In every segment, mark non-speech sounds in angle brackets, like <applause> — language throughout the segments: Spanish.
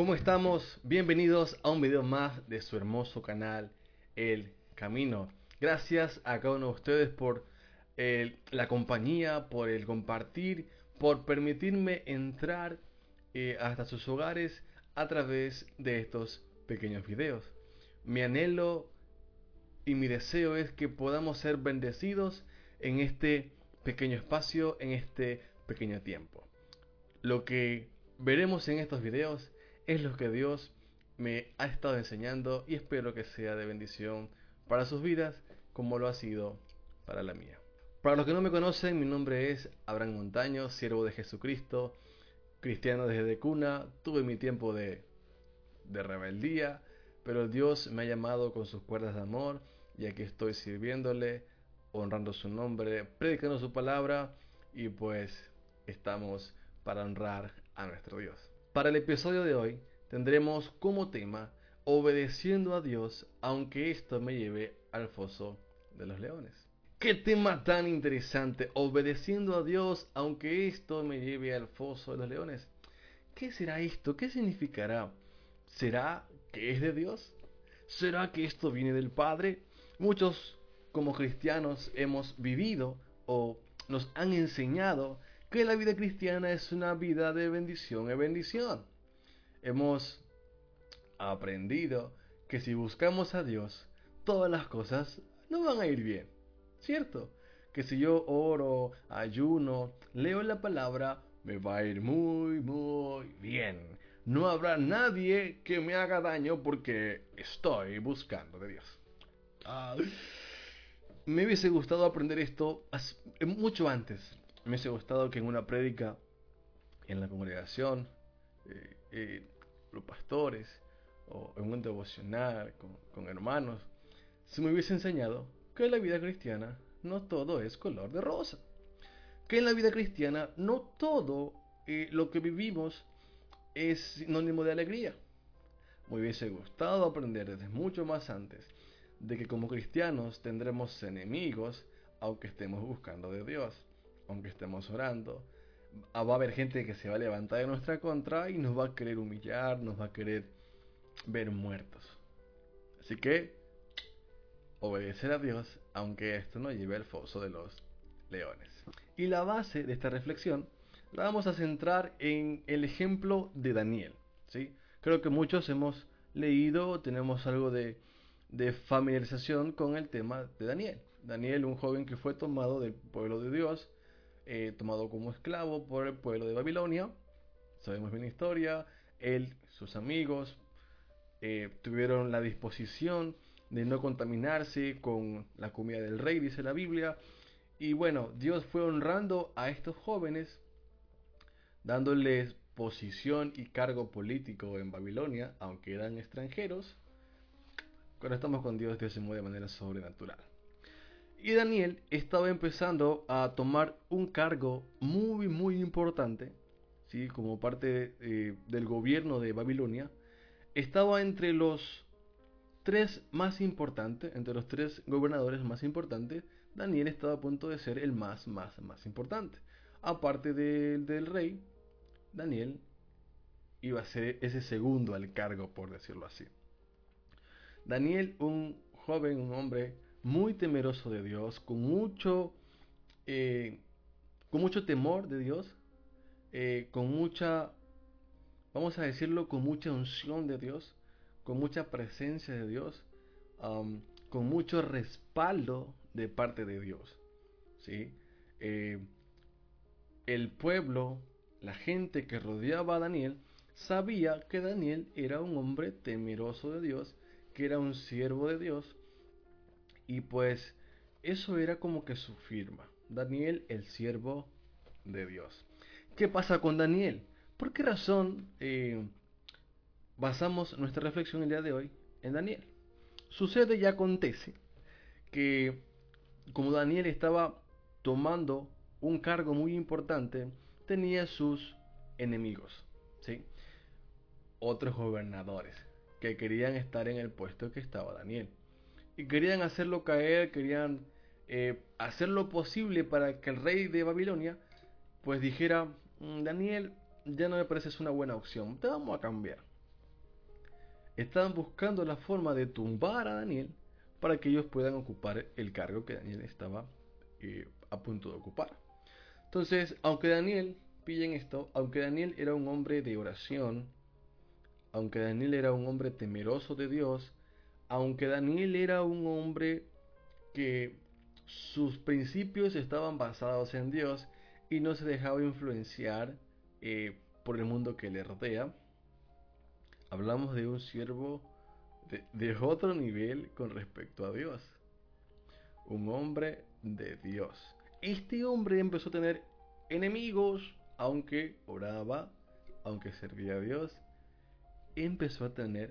¿Cómo estamos? Bienvenidos a un video más de su hermoso canal El Camino. Gracias a cada uno de ustedes por eh, la compañía, por el compartir, por permitirme entrar eh, hasta sus hogares a través de estos pequeños videos. Mi anhelo y mi deseo es que podamos ser bendecidos en este pequeño espacio, en este pequeño tiempo. Lo que veremos en estos videos es lo que Dios me ha estado enseñando y espero que sea de bendición para sus vidas como lo ha sido para la mía. Para los que no me conocen, mi nombre es Abraham Montaño, siervo de Jesucristo, cristiano desde cuna, tuve mi tiempo de, de rebeldía, pero Dios me ha llamado con sus cuerdas de amor y aquí estoy sirviéndole, honrando su nombre, predicando su palabra y pues estamos para honrar a nuestro Dios. Para el episodio de hoy tendremos como tema obedeciendo a Dios aunque esto me lleve al foso de los leones. Qué tema tan interesante, obedeciendo a Dios aunque esto me lleve al foso de los leones. ¿Qué será esto? ¿Qué significará? ¿Será que es de Dios? ¿Será que esto viene del Padre? Muchos como cristianos hemos vivido o nos han enseñado que la vida cristiana es una vida de bendición y bendición. Hemos aprendido que si buscamos a Dios, todas las cosas no van a ir bien, ¿cierto? Que si yo oro, ayuno, leo la palabra, me va a ir muy, muy bien. No habrá nadie que me haga daño porque estoy buscando de Dios. Ah, me hubiese gustado aprender esto mucho antes. Me hubiese gustado que en una prédica, en la congregación, eh, eh, los pastores, o en un devocional con, hermanos, se me hubiese enseñado que en la vida cristiana no todo es color de rosa. Que en la vida cristiana no todo eh, lo que vivimos es sinónimo de alegría. Me hubiese gustado aprender desde mucho más antes de que como cristianos tendremos enemigos aunque estemos buscando de Dios, aunque estemos orando. Va a haber gente que se va a levantar en nuestra contra y nos va a querer humillar, nos va a querer ver muertos. Así que obedecer a Dios aunque esto no lleve al foso de los leones. Y la base de esta reflexión la vamos a centrar en el ejemplo de Daniel. ¿sí? Creo que muchos hemos leído, tenemos algo de familiarización con el tema de Daniel. Daniel, un joven que fue tomado del pueblo de Dios, eh, tomado como esclavo por el pueblo de Babilonia. Sabemos bien la historia. Él, sus amigos, eh, tuvieron la disposición de no contaminarse con la comida del rey, dice la Biblia. Y bueno, Dios fue honrando a estos jóvenes, dándoles posición y cargo político en Babilonia, aunque eran extranjeros. Cuando estamos con Dios, Dios se mueve de manera sobrenatural. Y Daniel estaba empezando a tomar un cargo muy, muy importante, ¿sí? como parte eh, del gobierno de Babilonia. Estaba entre los tres más importantes, entre los tres gobernadores más importantes, Daniel estaba a punto de ser el más, más, más importante. Aparte del rey, Daniel iba a ser ese segundo al cargo, por decirlo así. Daniel, un joven, un hombre muy temeroso de Dios, con mucho, eh, con mucho temor de Dios, eh, con mucha, vamos a decirlo, con mucha unción de Dios, con mucha presencia de Dios, con mucho respaldo de parte de Dios. ¿sí? Eh, el pueblo, la gente que rodeaba a Daniel, sabía que Daniel era un hombre temeroso de Dios, que era un siervo de Dios, y pues eso era como que su firma. Daniel, el siervo de Dios. ¿Qué pasa con Daniel? ¿Por qué razón eh, basamos nuestra reflexión el día de hoy en Daniel? Sucede y acontece que como Daniel estaba tomando un cargo muy importante, tenía sus enemigos, ¿sí? Otros gobernadores que querían estar en el puesto que estaba Daniel y querían hacerlo caer, querían eh, hacer lo posible para que el rey de Babilonia pues dijera, mm, Daniel, ya no me pareces una buena opción, te vamos a cambiar. estaban buscando la forma de tumbar a Daniel para que ellos puedan ocupar el cargo que Daniel estaba eh, a punto de ocupar. Entonces, aunque Daniel, pillen esto, aunque Daniel era un hombre de oración, aunque Daniel era un hombre temeroso de Dios, aunque Daniel era un hombre que sus principios estaban basados en Dios y no se dejaba influenciar eh, por el mundo que le rodea, hablamos de un siervo de, de otro nivel con respecto a Dios. Un hombre de Dios. Este hombre empezó a tener enemigos, aunque oraba, aunque servía a Dios, empezó a tener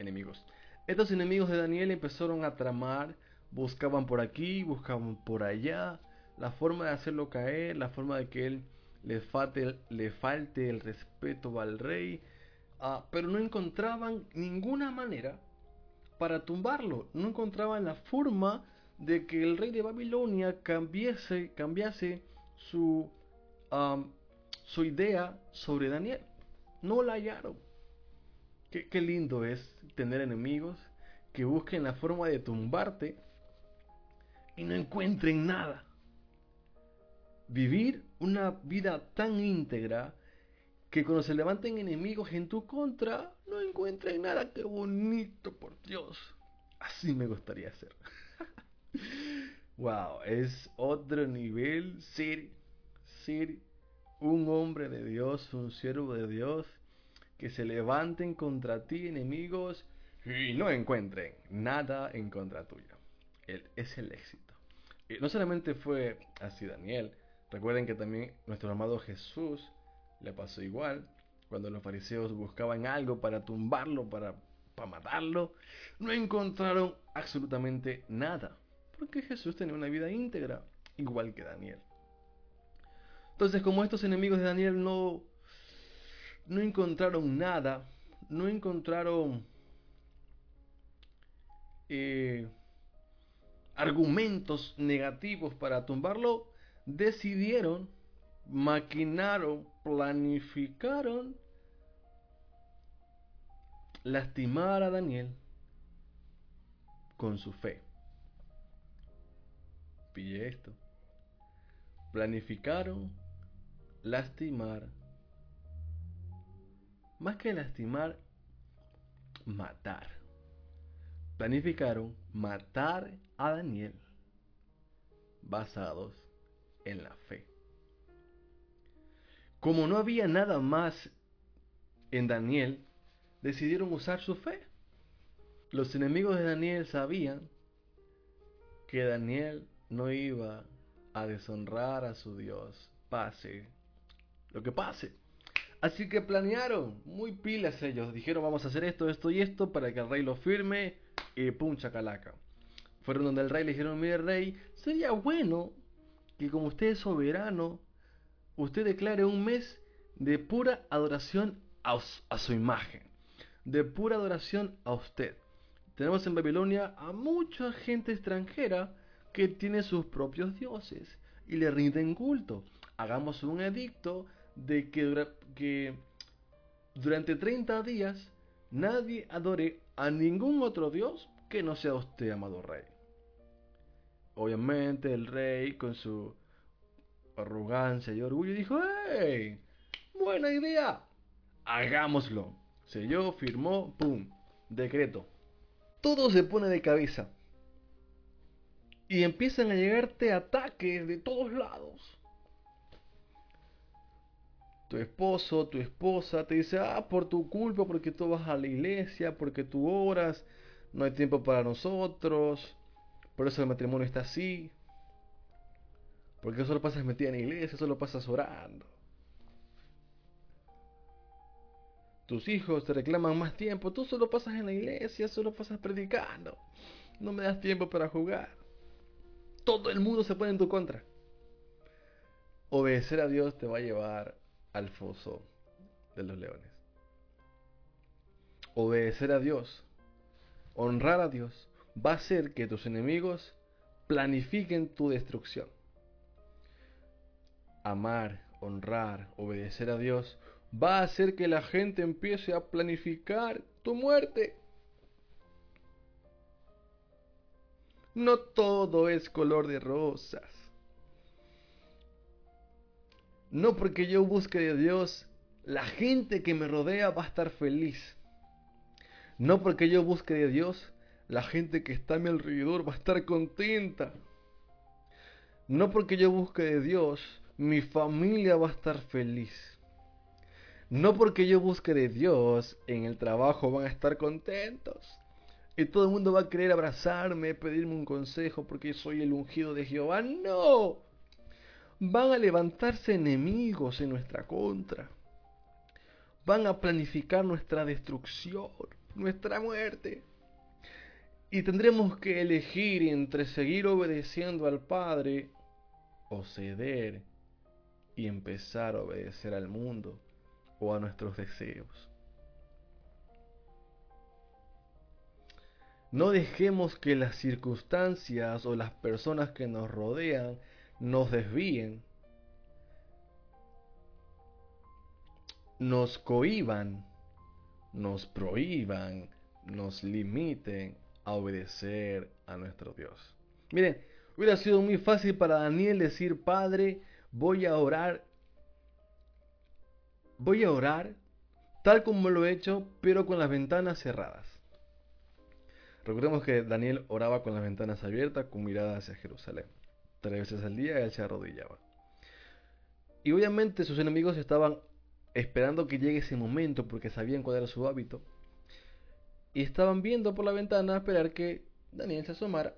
enemigos. Estos enemigos de Daniel empezaron a tramar, buscaban por aquí, buscaban por allá, la forma de hacerlo caer, la forma de que él le falte, le falte el respeto al rey, ah, pero no encontraban ninguna manera para tumbarlo, no encontraban la forma de que el rey de Babilonia cambiase, cambiase su, su idea sobre Daniel. No la hallaron. Qué, lindo es tener enemigos que busquen la forma de tumbarte y no encuentren nada. Vivir una vida tan íntegra que cuando se levanten enemigos en tu contra, no encuentren nada. Qué bonito, por Dios. Así me gustaría ser. <laughs> wow, es otro nivel ser, ser un hombre de Dios, un siervo de Dios, que se levanten contra ti enemigos y no encuentren nada en contra tuya. Él es el éxito. Y no solamente fue así Daniel, recuerden que también nuestro amado Jesús le pasó igual. Cuando los fariseos buscaban algo para tumbarlo, para, para matarlo, no encontraron absolutamente nada. Porque Jesús tenía una vida íntegra, igual que Daniel. Entonces, como estos enemigos de Daniel no, no encontraron nada, no encontraron eh, argumentos negativos para tumbarlo, decidieron, maquinaron, planificaron lastimar a Daniel con su fe. Pille esto. Planificaron lastimar, más que lastimar, matar planificaron matar a Daniel basados en la fe. Como no había nada más en Daniel, decidieron usar su fe. Los enemigos de Daniel sabían que Daniel no iba a deshonrar a su Dios, pase lo que pase. Así que planearon, muy pilas ellos, dijeron vamos a hacer esto, esto y esto para que el rey lo firme y pum, chacalaca. Fueron donde el rey le dijeron, mire rey, sería bueno que como usted es soberano, usted declare un mes de pura adoración a, a su imagen, de pura adoración a usted. Tenemos en Babilonia a mucha gente extranjera que tiene sus propios dioses y le rinden culto. Hagamos un edicto de que, que durante 30 días nadie adore a ningún otro Dios que no sea usted, amado rey. Obviamente el rey con su arrogancia y orgullo dijo, ¡Hey! Buena idea. Hagámoslo. Selló, firmó, ¡pum! Decreto. Todo se pone de cabeza. Y empiezan a llegarte ataques de todos lados tu esposo, tu esposa te dice, ah, por tu culpa, porque tú vas a la iglesia, porque tú oras, no hay tiempo para nosotros, por eso el matrimonio está así, porque solo pasas metida en la iglesia, solo pasas orando. Tus hijos te reclaman más tiempo, tú solo pasas en la iglesia, solo pasas predicando, no me das tiempo para jugar. Todo el mundo se pone en tu contra. Obedecer a Dios te va a llevar al foso de los leones. Obedecer a Dios, honrar a Dios, va a hacer que tus enemigos planifiquen tu destrucción. Amar, honrar, obedecer a Dios va a hacer que la gente empiece a planificar tu muerte. No todo es color de rosas. No porque yo busque de Dios, la gente que me rodea va a estar feliz. No porque yo busque de Dios, la gente que está a mi alrededor va a estar contenta. No porque yo busque de Dios, mi familia va a estar feliz. No porque yo busque de Dios, en el trabajo van a estar contentos. Y todo el mundo va a querer abrazarme, pedirme un consejo porque soy el ungido de Jehová. No. Van a levantarse enemigos en nuestra contra. Van a planificar nuestra destrucción, nuestra muerte. Y tendremos que elegir entre seguir obedeciendo al Padre o ceder y empezar a obedecer al mundo o a nuestros deseos. No dejemos que las circunstancias o las personas que nos rodean nos desvíen, nos cohiban, nos prohíban, nos limiten a obedecer a nuestro Dios. Miren, hubiera sido muy fácil para Daniel decir, Padre, voy a orar voy a orar tal como lo he hecho, pero con las ventanas cerradas. Recordemos que Daniel oraba con las ventanas abiertas, con mirada hacia Jerusalén. Tres veces al día él se arrodillaba. Y obviamente sus enemigos estaban esperando que llegue ese momento porque sabían cuál era su hábito. Y estaban viendo por la ventana esperar que Daniel se asomara,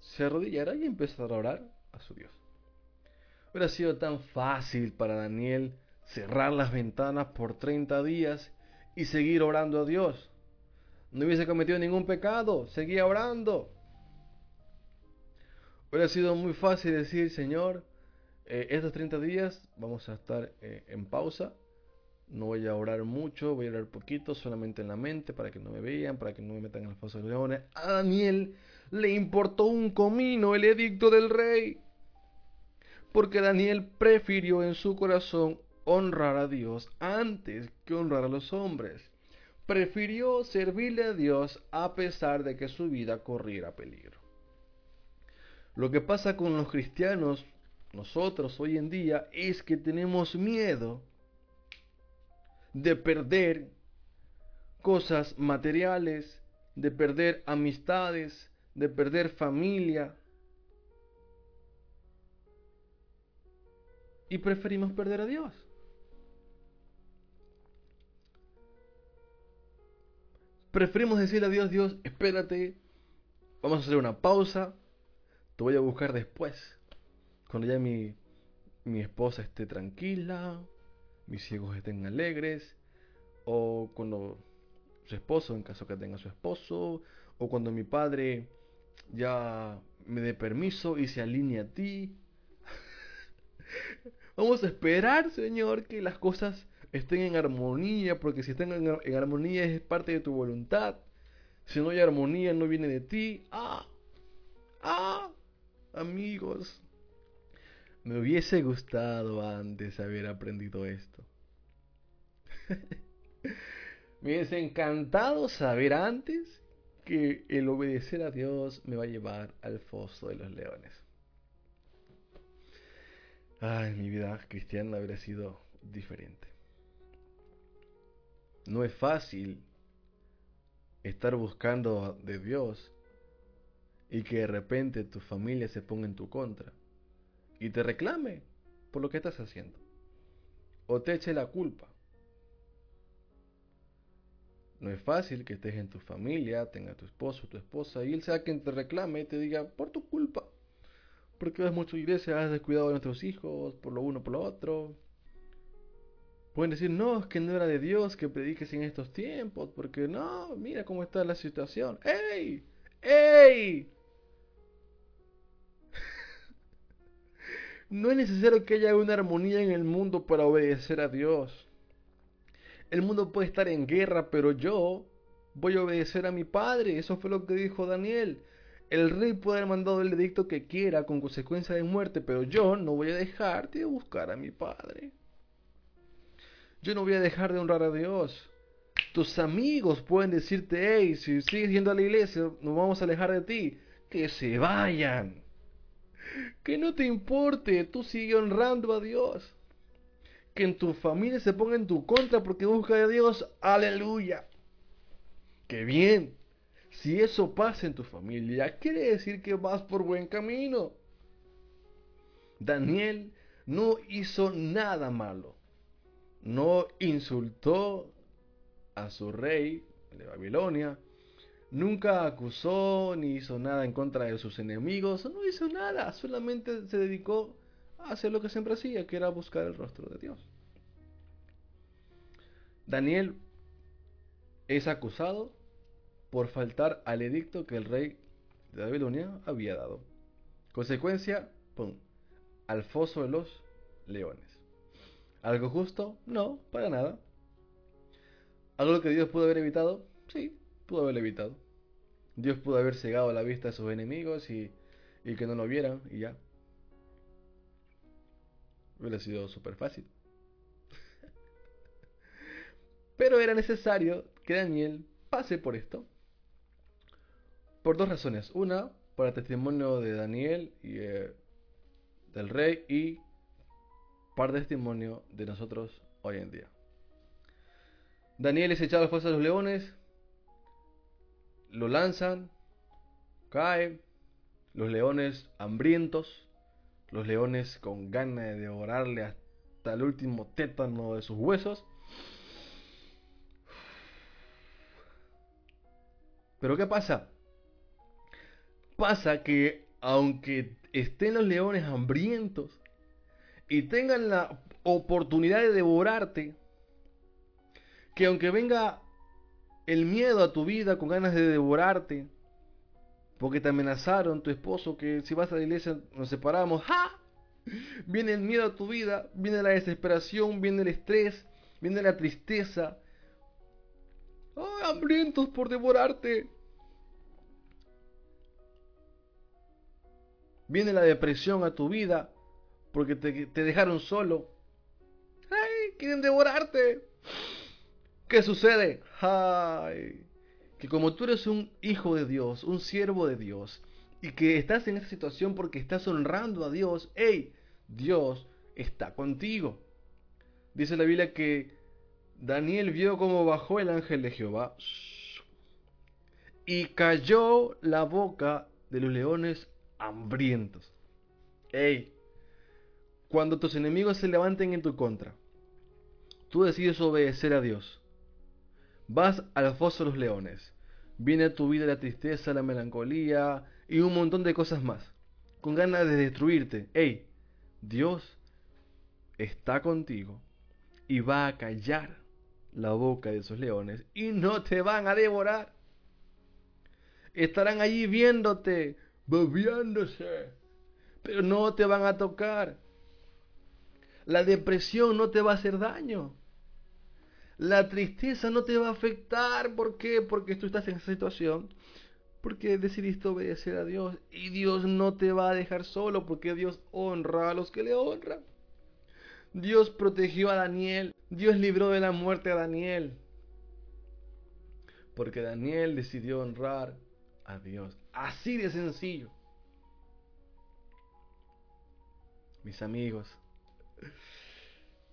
se arrodillara y empezara a orar a su Dios. Hubiera sido tan fácil para Daniel cerrar las ventanas por 30 días y seguir orando a Dios. No hubiese cometido ningún pecado, seguía orando. Hubiera sido muy fácil decir, Señor, eh, estos 30 días vamos a estar eh, en pausa. No voy a orar mucho, voy a orar poquito, solamente en la mente, para que no me vean, para que no me metan en el foso de leones. A Daniel le importó un comino el edicto del rey. Porque Daniel prefirió en su corazón honrar a Dios antes que honrar a los hombres. Prefirió servirle a Dios a pesar de que su vida corriera peligro. Lo que pasa con los cristianos, nosotros hoy en día, es que tenemos miedo de perder cosas materiales, de perder amistades, de perder familia. Y preferimos perder a Dios. Preferimos decirle a Dios, Dios, espérate, vamos a hacer una pausa, te voy a buscar después, cuando ya mi, mi esposa esté tranquila, mis hijos estén alegres, o cuando su esposo, en caso que tenga su esposo, o cuando mi padre ya me dé permiso y se alinee a ti. <laughs> Vamos a esperar, Señor, que las cosas estén en armonía, porque si están en, armonía es parte de tu voluntad. Si no hay armonía, no viene de ti. Ah, ah, amigos. Me hubiese gustado antes haber aprendido esto. <laughs> me hubiese encantado saber antes que el obedecer a Dios me va a llevar al foso de los leones. Ay, mi vida cristiana habría sido diferente. No es fácil estar buscando de Dios y que de repente tu familia se ponga en tu contra y te reclame por lo que estás haciendo o te eche la culpa. No es fácil que estés en tu familia, tenga tu esposo, tu esposa y él sea quien te reclame y te diga por tu culpa. Porque vas mucho a iglesia, has descuidado a nuestros hijos, por lo uno, por lo otro. Pueden decir, no, es que no era de Dios que prediques en estos tiempos, porque no, mira cómo está la situación. ¡Ey! ¡Ey! No es necesario que haya una armonía en el mundo para obedecer a Dios. El mundo puede estar en guerra, pero yo voy a obedecer a mi padre. Eso fue lo que dijo Daniel. El rey puede haber mandado el edicto que quiera con consecuencia de muerte, pero yo no voy a dejar de buscar a mi padre. yo no voy a dejar de honrar a Dios. Tus amigos pueden decirte, hey, si sigues yendo a la iglesia, nos vamos a alejar de ti. Que se vayan. Que no te importe, tú sigue honrando a Dios. Que en tu familia se ponga en tu contra porque busca a Dios. Aleluya. Qué bien. Si eso pasa en tu familia, quiere decir que vas por buen camino. Daniel no hizo nada malo. No insultó a su rey de Babilonia. Nunca acusó ni hizo nada en contra de sus enemigos. No hizo nada. Solamente se dedicó a hacer lo que siempre hacía, que era buscar el rostro de Dios. Daniel es acusado por faltar al edicto que el rey de Babilonia había dado. Consecuencia, ¡pum! Al foso de los leones. ¿Algo justo? No, para nada. ¿Algo que Dios pudo haber evitado? Sí, pudo haberlo evitado. Dios pudo haber cegado la vista a sus enemigos y, y que no lo vieran y ya. Hubiera sido súper fácil. <laughs> Pero era necesario que Daniel pase por esto. Por dos razones. Una, para testimonio de Daniel y eh, del rey y para testimonio de nosotros hoy en día. Daniel es echado a las de los leones, lo lanzan, cae, los leones hambrientos, los leones con ganas de devorarle hasta el último tétano de sus huesos. Pero ¿qué pasa? Pasa que aunque estén los leones hambrientos y tengan la oportunidad de devorarte, que aunque venga el miedo a tu vida con ganas de devorarte, porque te amenazaron tu esposo que si vas a la iglesia nos separamos, ¡ja! Viene el miedo a tu vida, viene la desesperación, viene el estrés, viene la tristeza. ¡Ay, hambrientos por devorarte! Viene la depresión a tu vida porque te, te dejaron solo. ¡Ay! Quieren devorarte. ¿Qué sucede? ¡Ay! Que como tú eres un hijo de Dios, un siervo de Dios, y que estás en esa situación porque estás honrando a Dios, ¡hey! Dios está contigo. Dice la Biblia que Daniel vio cómo bajó el ángel de Jehová y cayó la boca de los leones hambrientos. ¡Ey! Cuando tus enemigos se levanten en tu contra, tú decides obedecer a Dios. Vas al foso de los leones. Viene a tu vida la tristeza, la melancolía y un montón de cosas más. Con ganas de destruirte. ¡Ey! Dios está contigo y va a callar la boca de esos leones y no te van a devorar. Estarán allí viéndote, babeándose, pero no te van a tocar. La depresión no te va a hacer daño. La tristeza no te va a afectar. ¿Por qué? Porque tú estás en esa situación. Porque decidiste obedecer a Dios. Y Dios no te va a dejar solo. Porque Dios honra a los que le honran. Dios protegió a Daniel. Dios libró de la muerte a Daniel. Porque Daniel decidió honrar a Dios. Así de sencillo. Mis amigos.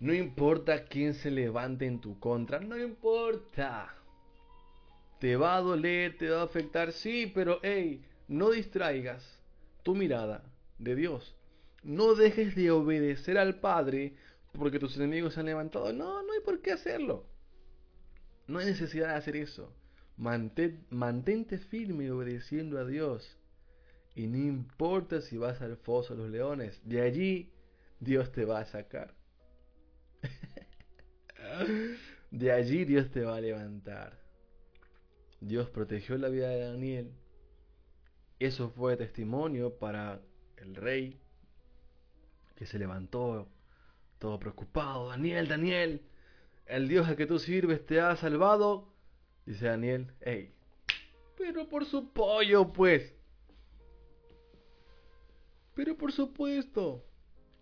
No importa quién se levante en tu contra, no importa. Te va a doler, te va a afectar, sí, pero hey, no distraigas tu mirada de Dios. No dejes de obedecer al Padre porque tus enemigos se han levantado. No, no hay por qué hacerlo. No hay necesidad de hacer eso. mantente firme obedeciendo a Dios. Y no importa si vas al foso de los leones, de allí Dios te va a sacar. De allí Dios te va a levantar. Dios protegió la vida de Daniel. Eso fue testimonio para el rey que se levantó todo preocupado. Daniel, Daniel, el Dios al que tú sirves te ha salvado. Dice Daniel, hey, pero por su pollo, pues. Pero por supuesto,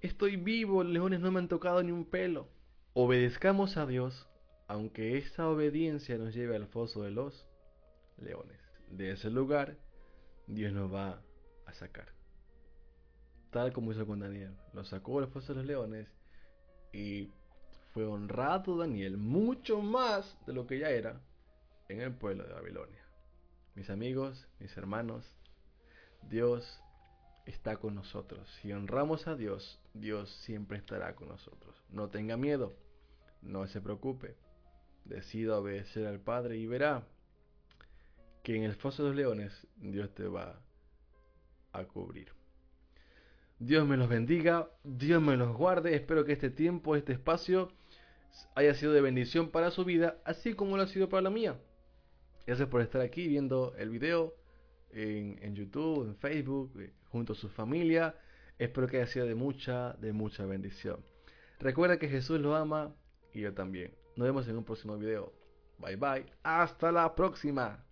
estoy vivo, leones no me han tocado ni un pelo. obedezcamos a Dios, aunque esa obediencia nos lleve al foso de los leones. De ese lugar, Dios nos va a sacar. Tal como hizo con Daniel. Lo sacó del foso de los leones y fue honrado Daniel mucho más de lo que ya era en el pueblo de Babilonia. Mis amigos, mis hermanos, Dios está con nosotros. Si honramos a Dios, Dios siempre estará con nosotros. No tenga miedo, no se preocupe. Decida obedecer al Padre y verá que en el foso de los leones Dios te va a cubrir. Dios me los bendiga, Dios me los guarde. Espero que este tiempo, este espacio haya sido de bendición para su vida, así como lo ha sido para la mía. Gracias por estar aquí viendo el video en, YouTube, en Facebook, eh, junto a su familia. Espero que haya sido de mucha, de mucha bendición. Recuerda que Jesús lo ama y yo también. Nos vemos en un próximo video. Bye bye. Hasta la próxima.